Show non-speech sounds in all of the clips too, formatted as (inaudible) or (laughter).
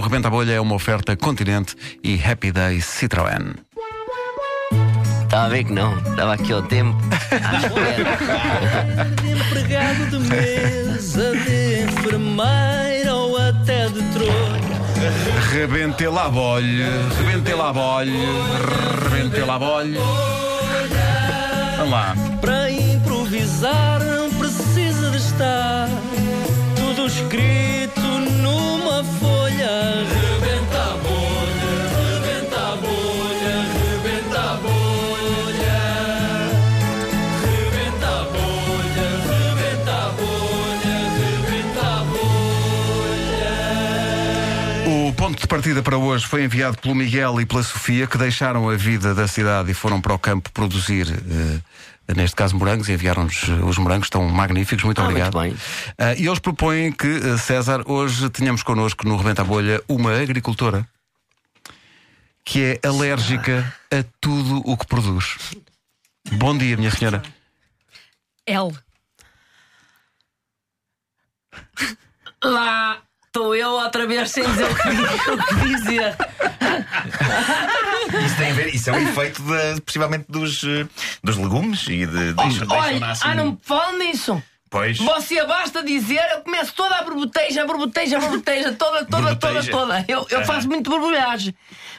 O Rebenta a Bolha é uma oferta Continente e Happy Day Citroën. Estava a ver que não, estava aqui ao tempo. (laughs) Empregado de mesa, de enfermeira ou até de trolha. Rebente lá a bolha, rebente lá a bolha, rebente lá a bolha. Vamos lá. Para improvisar não precisa de estar tudo escrito ponto de partida para hoje foi enviado pelo Miguel e pela Sofia, que deixaram a vida da cidade e foram para o campo produzir, eh, neste caso, morangos, e enviaram-nos eh, os morangos, estão magníficos, muito Ah, obrigado. muito bem. Ah, e eles propõem que, eh, César, hoje tenhamos connosco no Rebenta a Bolha uma agricultora que é alérgica a tudo o que produz. Bom dia, minha senhora. L. Lá estou eu outra vez sem dizer o que, (laughs) o que dizer. Isso tem a ver, isso é um efeito de, possivelmente dos, eh, dos legumes e de. deixam- deixam Olha, nascer- ah, não me falam nisso. Pois. Você basta dizer, eu começo toda a borboteja, a borboteja, borboteja, toda, toda, toda, Borboteja. toda. Eu, eu faço muito borbulhagem.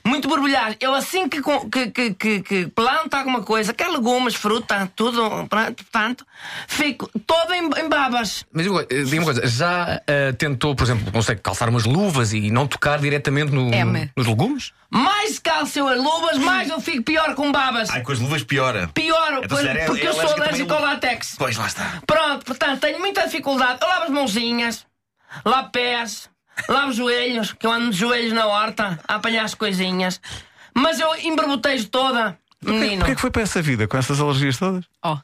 Muito borbulhagem. Eu assim que, que, que, que, que planto alguma coisa, quer legumes, fruta, tudo, portanto, fico toda em, em babas. Mas diga uma coisa, já eh, tentou, por exemplo, consegue calçar umas luvas e não tocar diretamente no- M. nos legumes? Mais calço eu as luvas, mais eu fico pior com babas. Ai, com as luvas piora. Pior, Então, pois- é- porque é eu sou alérgico ao látex. Pois lá está. Pronto, portanto, tenho muita dificuldade. Eu lavo as mãozinhas, lavo pés, lavo os joelhos, que eu ando de joelhos na horta a apanhar as coisinhas. Mas eu embarbotejo toda, menino. Porquê que foi para essa vida com essas alergias todas? Oh.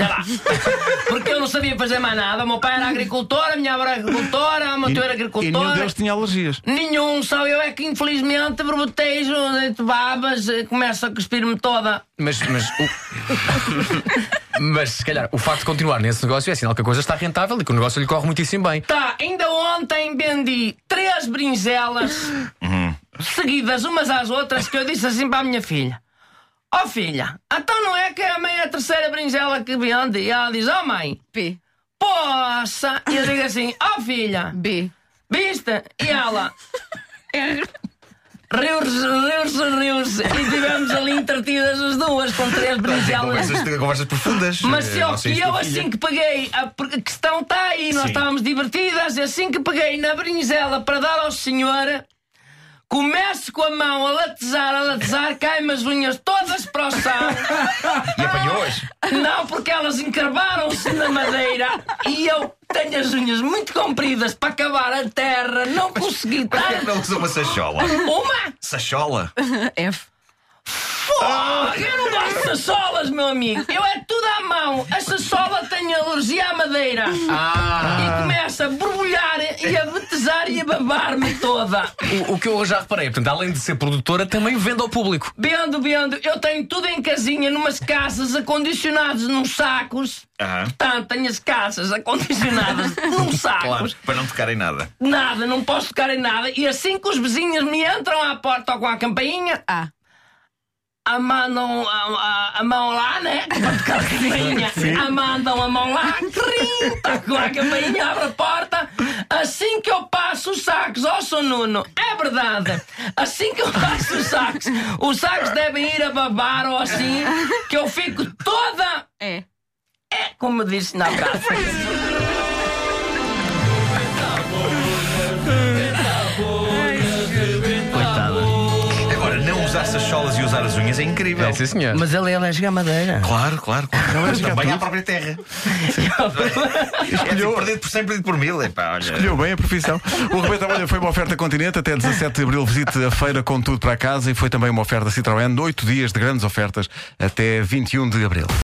Oh, sei lá. Porque eu não sabia fazer mais nada. O meu pai era agricultor, a minha avó era agricultora, o meu tio era E nenhum deles tinha alergias. Nenhum, só eu é que infelizmente barbotejo, deito babas, começo a cuspir-me toda. Mas, mas, o... (laughs) mas se calhar o facto de continuar nesse negócio é sinal que a coisa está rentável e que o negócio lhe corre muitíssimo bem. Tá, ainda ontem vendi três brinzelas seguidas umas às outras que eu disse assim para a minha filha: Ó filha, então não é que é a meia terceira brinzela que vende? E ela diz: Ó mãe, P. poça! E eu digo assim: Ó filha, B. viste? E ela. (laughs) Riu-se, riu-se, riu-se. E tivemos ali entretidas as duas com três brinzelas. Conversas, conversas profundas. Mas eh, se eu, eu assim que peguei, a a questão está aí, nós Sim. estávamos divertidas, e assim que peguei na brinzela para dar ao senhor, começo com a mão a latezar, a latezar, caem-me as unhas todas para o chão. E apanhou-as. Não, porque elas encarvaram-se na madeira e eu tenho as unhas muito compridas para acabar a terra, não consegui Porquê que estar. não usa uma sachola? Uma? Sachola? F. Sacholas, meu amigo. Eu é tudo à mão. A sachola tem alergia à madeira. E começa a borbulhar e a betesar e a babar-me toda. O, o que eu já reparei, portanto, além de ser produtora, também vende ao público. Vendo, vendo, eu tenho tudo em casinha, numas casas acondicionadas num sacos. Aham. Portanto, tenho as casas acondicionadas (laughs) num sacos. Claro, para não tocar em nada. Nada, não posso tocar em nada. E assim que os vizinhos me entram à porta ou com a campainha, A. a mandam a, a- a mão lá, né? (laughs) Tocar a campainha. A mandam a mão lá, trim, tá com a campainha, abre a porta. Assim que eu passo os sacos, ó, Sr. Nuno, é verdade. Assim que eu passo os sacos, os sacos devem ir a babar ou assim, que eu fico toda. E. É como disse na praça. (laughs) usar sacholas e usar as unhas é incrível. É, sim, senhor. Mas ele é alérgico à madeira. Claro, claro, claro. Não é jogar Também tudo. à própria terra. (laughs) É tipo perdido por cem, perdido por mil. Epá, olha. Escolheu bem a profissão. O Rebenta a Bolha foi uma oferta Continente. Até 17 de abril visite a feira com tudo para casa e foi também uma oferta Citroën. Oito dias de grandes ofertas até 21 de abril.